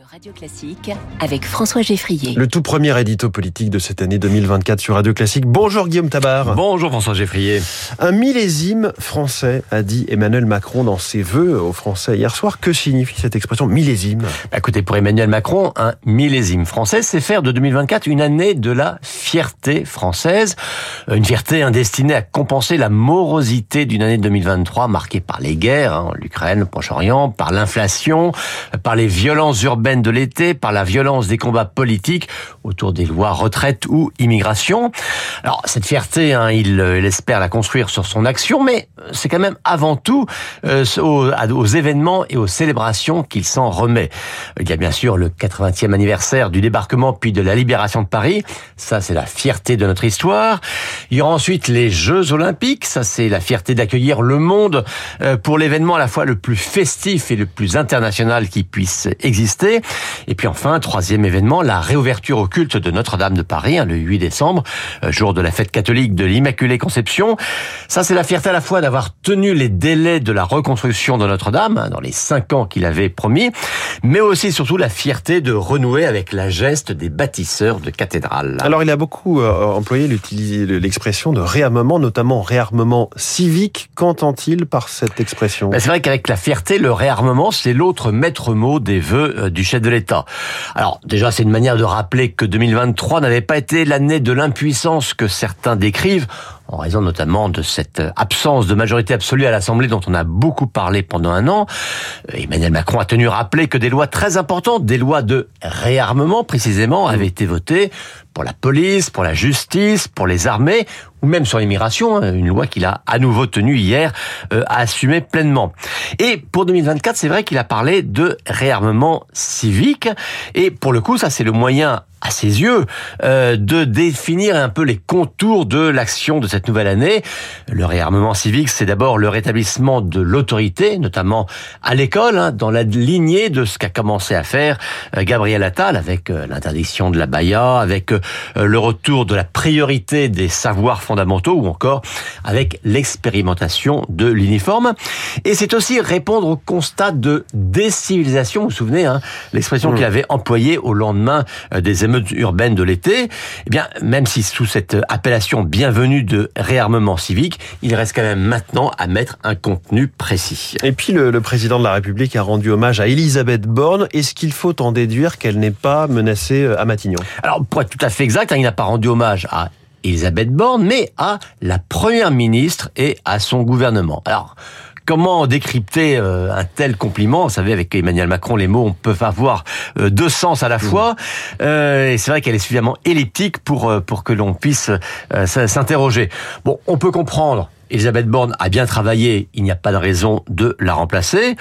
de Radio Classique avec François Geffrier. Le tout premier édito politique de cette année 2024 sur Radio Classique. Bonjour Guillaume Tabar. Bonjour François Geffrier. Un millésime français, a dit Emmanuel Macron dans ses vœux aux Français hier soir. Que signifie cette expression millésime? Bah, Écoutez, pour Emmanuel Macron, un millésime français, c'est faire de 2024 une année de la fierté française. Une fierté destinée à compenser la morosité d'une année 2023 marquée par les guerres, hein, l'Ukraine, le Proche-Orient, par l'inflation, par les violences urbaines de l'été, par la violence des combats politiques autour des lois retraite ou immigration. Alors cette fierté, hein, il, il, espère la construire sur son action, mais c'est quand même avant tout euh, aux, événements et aux célébrations qu'il s'en remet. Il y a bien sûr le 80e anniversaire du débarquement puis de la libération de Paris, ça c'est la fierté de notre histoire. Il y aura ensuite les Jeux Olympiques, ça c'est la fierté d'accueillir le monde euh, pour l'événement à la fois le plus festif et le plus international qui puisse exister. Et puis enfin, troisième événement, la réouverture au culte de Notre-Dame de Paris, hein, le 8 décembre, euh, jour de la fête catholique de l'Immaculée Conception. Ça, c'est la fierté à la fois d'avoir tenu les délais de la reconstruction de Notre-Dame, hein, dans les cinq ans qu'il avait promis, mais aussi surtout la fierté de renouer avec la geste des bâtisseurs de cathédrales. Alors, il a beaucoup euh, employé l'expression de réarmement, notamment réarmement civique. Qu'entend-il par cette expression? Ben, C'est vrai qu'avec la fierté, le réarmement, c'est l'autre maître mot des vœux euh, du chef de l'État. Alors déjà, c'est une manière de rappeler que 2023 n'avait pas été l'année de l'impuissance que certains décrivent en raison notamment de cette absence de majorité absolue à l'Assemblée dont on a beaucoup parlé pendant un an. Emmanuel Macron a tenu à rappeler que des lois très importantes, des lois de réarmement précisément, avaient été votées pour la police, pour la justice, pour les armées, ou même sur l'immigration, hein, une loi qu'il a à nouveau tenue hier euh, à assumer pleinement. Et pour 2024, c'est vrai qu'il a parlé de réarmement civique, et pour le coup, ça c'est le moyen à ses yeux, euh, de définir un peu les contours de l'action de cette nouvelle année. Le réarmement civique, c'est d'abord le rétablissement de l'autorité, notamment à l'école, hein, dans la lignée de ce qu'a commencé à faire euh, Gabriel Attal avec euh, l'interdiction de la baya, avec euh, le retour de la priorité des savoirs fondamentaux ou encore avec l'expérimentation de l'uniforme. Et c'est aussi répondre au constat de décivilisation, vous vous souvenez, hein, l'expression mmh. qu'il avait employée au lendemain des émeutes urbaines de l'été, eh bien, même si sous cette appellation bienvenue de réarmement civique, il reste quand même maintenant à mettre un contenu précis. Et puis le, le président de la République a rendu hommage à Elisabeth Borne. Est-ce qu'il faut en déduire qu'elle n'est pas menacée à Matignon? Alors, pour être tout à fait exact, hein, il n'a pas rendu hommage à Elisabeth Borne, mais à la première ministre et à son gouvernement. Alors, comment décrypter euh, un tel compliment? Vous savez, avec Emmanuel Macron, les mots peuvent avoir euh, deux sens à la fois. Euh, et c'est vrai qu'elle est suffisamment elliptique pour pour que l'on puisse s'interroger. Bon, on peut comprendre. Elisabeth Borne a bien travaillé, il n'y a pas de raison de la remplacer.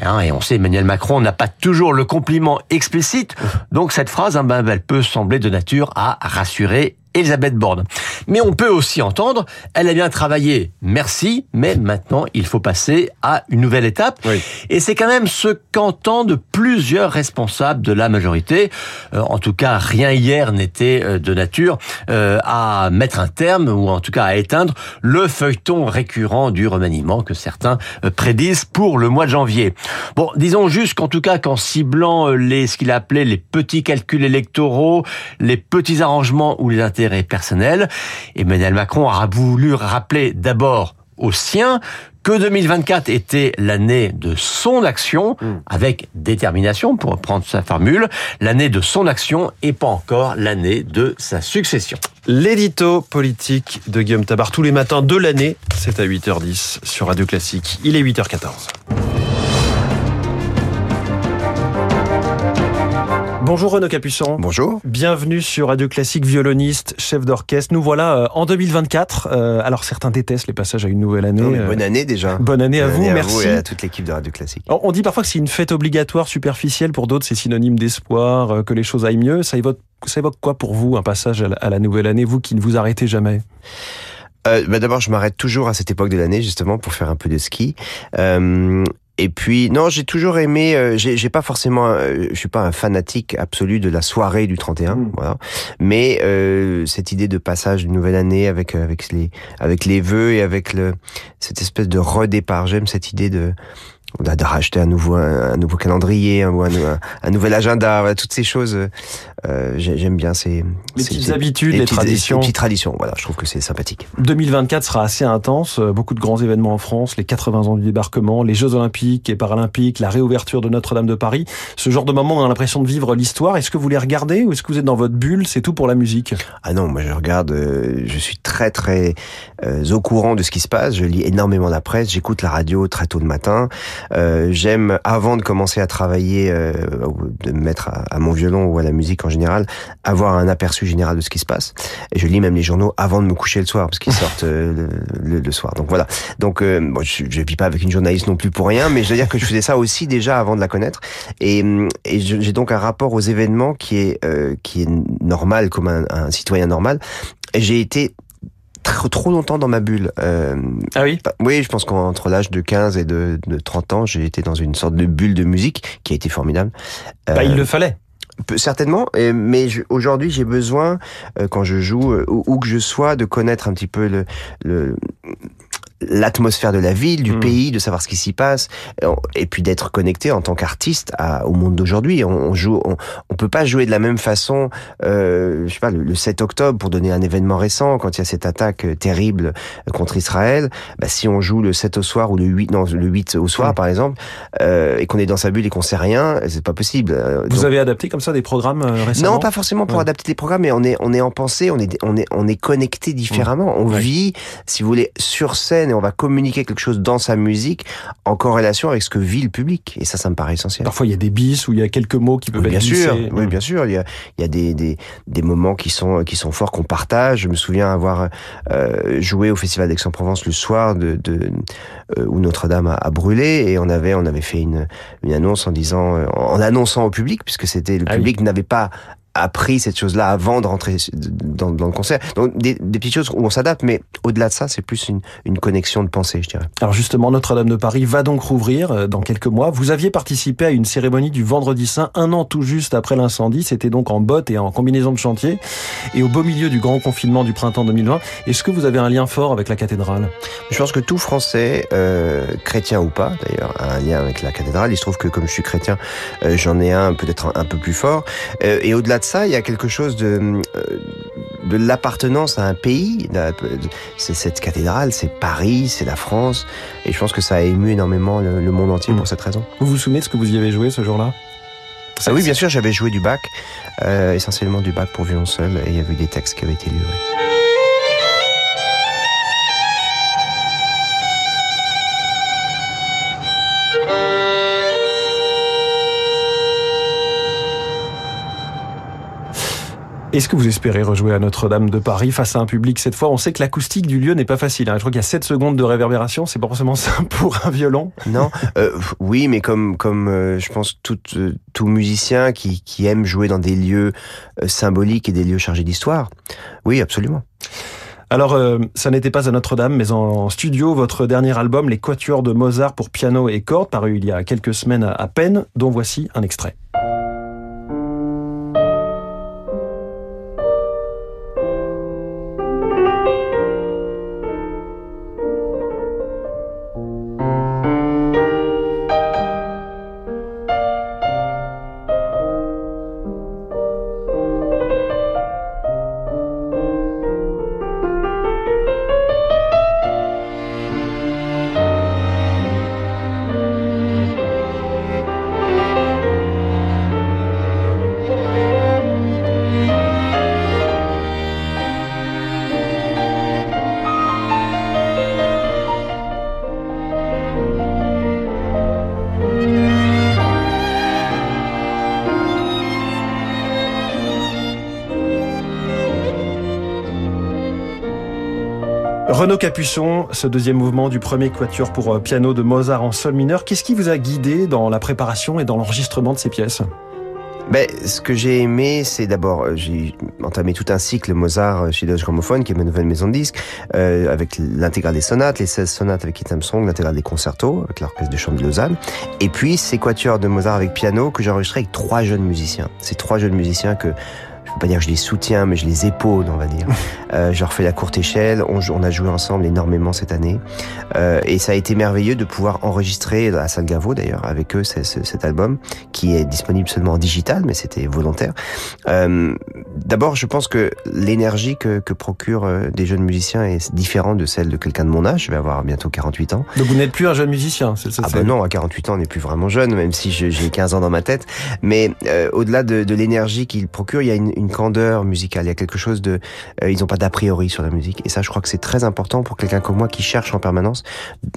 Et on sait, Emmanuel Macron n'a pas toujours le compliment explicite. Donc cette phrase, hein, ben, elle peut sembler de nature à rassurer Elisabeth Borne. Mais on peut aussi entendre, elle a bien travaillé, merci, mais maintenant il faut passer à une nouvelle étape. Oui. Et c'est quand même ce qu'entendent plusieurs responsables de la majorité. Euh, en tout cas, rien hier n'était euh, de nature euh, à mettre un terme, ou en tout cas à éteindre, le feuilleton récurrent du remaniement que certains prédisent pour le mois de janvier. Bon, disons juste qu'en tout cas, qu'en ciblant les, ce qu'il a appelé les petits calculs électoraux, les petits arrangements ou les intérêts personnels. Emmanuel Macron a voulu rappeler d'abord aux siens que 2024 était l'année de son action, mmh. avec détermination, pour reprendre sa formule, l'année de son action et pas encore l'année de sa succession. L'édito politique de Guillaume Tabar tous les matins de l'année, c'est à 8h10 sur Radio Classique. Il est 8h14. Bonjour Renaud Capuçon. Bonjour. Bienvenue sur Radio Classique, violoniste, chef d'orchestre. Nous voilà euh, en 2024. Euh, alors certains détestent les passages à une nouvelle année. Non, bonne année déjà. Bonne année bonne à année vous, à merci. Vous et à toute l'équipe de Radio Classique. On dit parfois que c'est une fête obligatoire, superficielle. Pour d'autres, c'est synonyme d'espoir, euh, que les choses aillent mieux. Ça évoque, ça évoque quoi pour vous, un passage à la, à la nouvelle année, vous qui ne vous arrêtez jamais? Euh, bah D'abord, je m'arrête toujours à cette époque de l'année, justement, pour faire un peu de ski. Euh, et puis non, j'ai toujours aimé. Euh, j'ai pas forcément. Euh, je suis pas un fanatique absolu de la soirée du 31, mmh. voilà. Mais euh, cette idée de passage d'une nouvelle année avec avec les avec les vœux et avec le cette espèce de redépart. J'aime cette idée de on a de racheter un nouveau un, nouveau calendrier, un, un, un, nouvel agenda, voilà, toutes ces choses. Euh, J'aime bien ces les petites habitudes, les, les traditions. Les petites traditions, voilà, je trouve que c'est sympathique. 2024 sera assez intense, beaucoup de grands événements en France, les 80 ans du débarquement, les Jeux Olympiques et Paralympiques, la réouverture de Notre-Dame de Paris. Ce genre de moment, on a l'impression de vivre l'histoire. Est-ce que vous les regardez ou est-ce que vous êtes dans votre bulle C'est tout pour la musique? Ah non, moi je regarde, euh, je suis très très euh, au courant de ce qui se passe. Je lis énormément la presse, j'écoute la radio très tôt le matin. Euh, J'aime, avant de commencer à travailler, euh, de me mettre à, mon violon ou à la musique en général, avoir un aperçu général de ce qui se passe. Et je lis même les journaux avant de me coucher le soir, parce qu'ils sortent euh, le, le, soir. Donc voilà. Donc euh, bon, je, je vis pas avec une journaliste non plus pour rien, mais je veux dire que je faisais ça aussi déjà avant de la connaître. Et, et j'ai donc un rapport aux événements qui est qui est normal comme un, un citoyen normal. J'ai été trop, trop longtemps dans ma bulle. Euh, ah oui? Oui, je pense qu'entre l'âge de 15 et de, de 30 ans, j'ai été dans une sorte de bulle de musique qui a été formidable. Bah, euh, il le fallait. Certainement, mais aujourd'hui j'ai besoin, euh, quand je joue, euh, où, que je sois, de connaître un petit peu le, le l'atmosphère de la ville, du mmh. pays, de savoir ce qui s'y passe, et puis d'être connecté en tant qu'artiste au monde d'aujourd'hui. On, joue, on, on, peut pas jouer de la même façon, euh, je sais pas, le, le, 7 octobre pour donner un événement récent, quand il y a cette attaque euh, terrible euh, contre Israël. Bah, si on joue le 7 au soir ou le 8, non, le 8 au soir mmh. par exemple, euh, et qu'on est dans sa bulle et qu'on sait rien, c'est pas possible. Vous Donc, avez adapté comme ça des programmes récemment Non, pas forcément pour ouais. adapter des programmes, mais on est on est en pensée, on est on est on est connecté différemment. Mmh. On ouais. vit, si vous voulez, sur scène et on va communiquer quelque chose dans sa musique en corrélation avec ce que vit le public. Et ça, ça me paraît essentiel. Parfois, il y a des bis ou il y a quelques mots qui peuvent oui, être bien sûr, glissés. Oui, bien sûr. Il y a, il y a des, des, des moments qui sont, qui sont forts, qu'on partage. Je me souviens avoir euh, joué au Festival d'Aix-en-Provence le soir de, de euh, où Notre-Dame a, a, brûlé et on avait, on avait fait une, une annonce en disant, en annonçant au public, puisque c'était le ah public oui. n'avait pas appris cette chose-là avant de rentrer dans, dans le concert. Donc des, des, petites choses où on s'adapte, mais au-delà de ça, c'est plus une, une, connexion de pensée, je dirais. Alors justement, Notre-Dame de Paris va donc rouvrir dans quelques mois. Vous aviez participé à une cérémonie du Vendredi Saint un an tout juste après l'incendie. C'était donc en botte et en combinaison de chantier et au beau milieu du grand confinement du printemps 2020. Est-ce que vous avez un lien fort avec la cathédrale? Je pense que tout Français, euh, chrétien ou pas d'ailleurs, a un lien avec la cathédrale. Il se trouve que comme je suis chrétien, euh, j'en ai un peut-être un, un, peu plus fort. Euh, et au-delà de ça, il y a quelque chose de, de l'appartenance à un pays. C'est cette cathédrale, c'est Paris, c'est la France. Et je pense que ça a ému énormément le, le monde entier mmh. pour cette raison. Vous vous souvenez de ce que vous y avez joué ce jour-là? Ah oui, bien sûr, j'avais joué du bac, euh, essentiellement du bac pour violon seul, et il y avait eu des textes qui avaient été livrés. Est-ce que vous espérez rejouer à Notre-Dame de Paris face à un public cette fois? On sait que l'acoustique du lieu n'est pas facile. Hein. Je crois qu'il y a 7 secondes de réverbération. C'est pas forcément simple pour un violon. Non, euh, oui, mais comme comme euh, je pense tout euh, tout musicien qui qui aime jouer dans des lieux euh, symboliques et des lieux chargés d'histoire. Oui, absolument. Alors, euh, ça n'était pas à Notre-Dame, mais en studio, votre dernier album, Les Quatuors de Mozart pour piano et cordes, paru il y a quelques semaines à peine, dont voici un extrait. Renaud Capuçon, ce deuxième mouvement du premier quatuor pour piano de Mozart en sol mineur, qu'est-ce qui vous a guidé dans la préparation et dans l'enregistrement de ces pièces? Ben, ce que j'ai aimé, c'est d'abord, j'ai entamé tout un cycle Mozart chez Deutsche Grammophon, qui est ma nouvelle maison de disques, euh, avec l'intégrale des sonates, les 16 sonates avec Itam Song, l'intégrale des concertos, avec l'orchestre de chant de Lausanne, et puis ces quatuors de Mozart avec piano que j'ai enregistré avec trois jeunes musiciens. Ces trois jeunes musiciens que peux pas dire que je les soutiens, mais je les épaule, on va dire. euh, je leur fais la courte échelle. On, on, a joué ensemble énormément cette année, euh, et ça a été merveilleux de pouvoir enregistrer à Salle Gaveau d'ailleurs avec eux cet album qui est disponible seulement en digital, mais c'était volontaire. Euh, D'abord, je pense que l'énergie que, que procure euh, des jeunes musiciens est différente de celle de quelqu'un de mon âge. Je vais avoir bientôt 48 ans. Donc vous n'êtes plus un jeune musicien c'est, Ah ben non, à 48 ans, on n'est plus vraiment jeune, même si j'ai 15 ans dans ma tête. Mais euh, au-delà de, de l'énergie qu'il procure, il y a une, une, candeur musicale. Il y a quelque chose de... Euh, ils n'ont pas d'a priori sur la musique. Et ça, je crois que c'est très important pour quelqu'un comme moi qui cherche en permanence.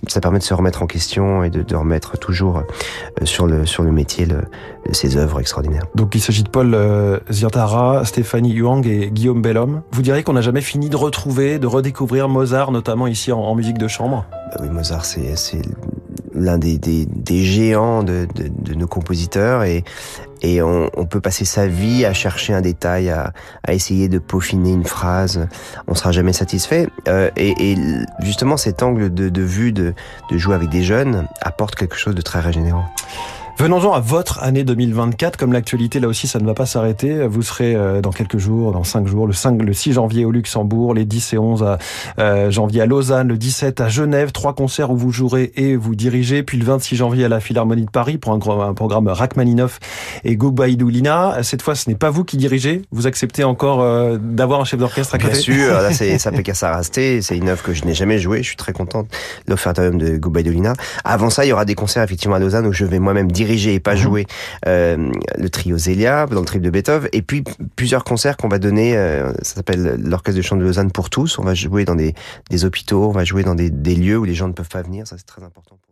Ça permet de se remettre en question et de, de remettre toujours euh, sur le, sur le métier le, ses œuvres extraordinaires. Donc il s'agit de Paul euh, Ziantara, Stéphanie Huang et Guillaume Bellhomme. Vous diriez qu'on n'a jamais fini de retrouver, de redécouvrir Mozart, notamment ici en, en musique de chambre? Bah Oui, Mozart, c'est l'un des, des, des, géants de, de, de, nos compositeurs et, et on, on, peut passer sa vie à chercher un détail, à, à essayer de peaufiner une phrase. On sera jamais satisfait. Euh, et, et, justement, cet angle de, de vue de, de jouer avec des jeunes apporte quelque chose de très régénérant. Venons-en à votre année 2024. Comme l'actualité, là aussi, ça ne va pas s'arrêter. Vous serez euh, dans quelques jours, dans cinq jours, le 5, le 6 janvier au Luxembourg, les 10 et 11 à, euh, janvier à Lausanne, le 17 à Genève. Trois concerts où vous jouerez et vous dirigez. Puis le 26 janvier à la Philharmonie de Paris pour un, un programme Rachmaninoff et Goubaïdou Lina. Cette fois, ce n'est pas vous qui dirigez. Vous acceptez encore euh, d'avoir un chef d'orchestre à côté? Bien sûr. Là, c'est Sapeka Sarasté. C'est une œuvre que je n'ai jamais jouée. Je suis très contente l'offertorium de Goubaïdou Lina. Avant ça, il y aura des concerts effectivement à Lausanne où je vais moi-même diriger diriger et pas jouer euh, le trio Zélia dans le trip de Beethoven et puis plusieurs concerts qu'on va donner euh, ça s'appelle l'orchestre de chant de Lausanne pour tous. On va jouer dans des, des hôpitaux on va jouer dans des, des lieux où les gens ne peuvent pas venir. Ça c'est très important pour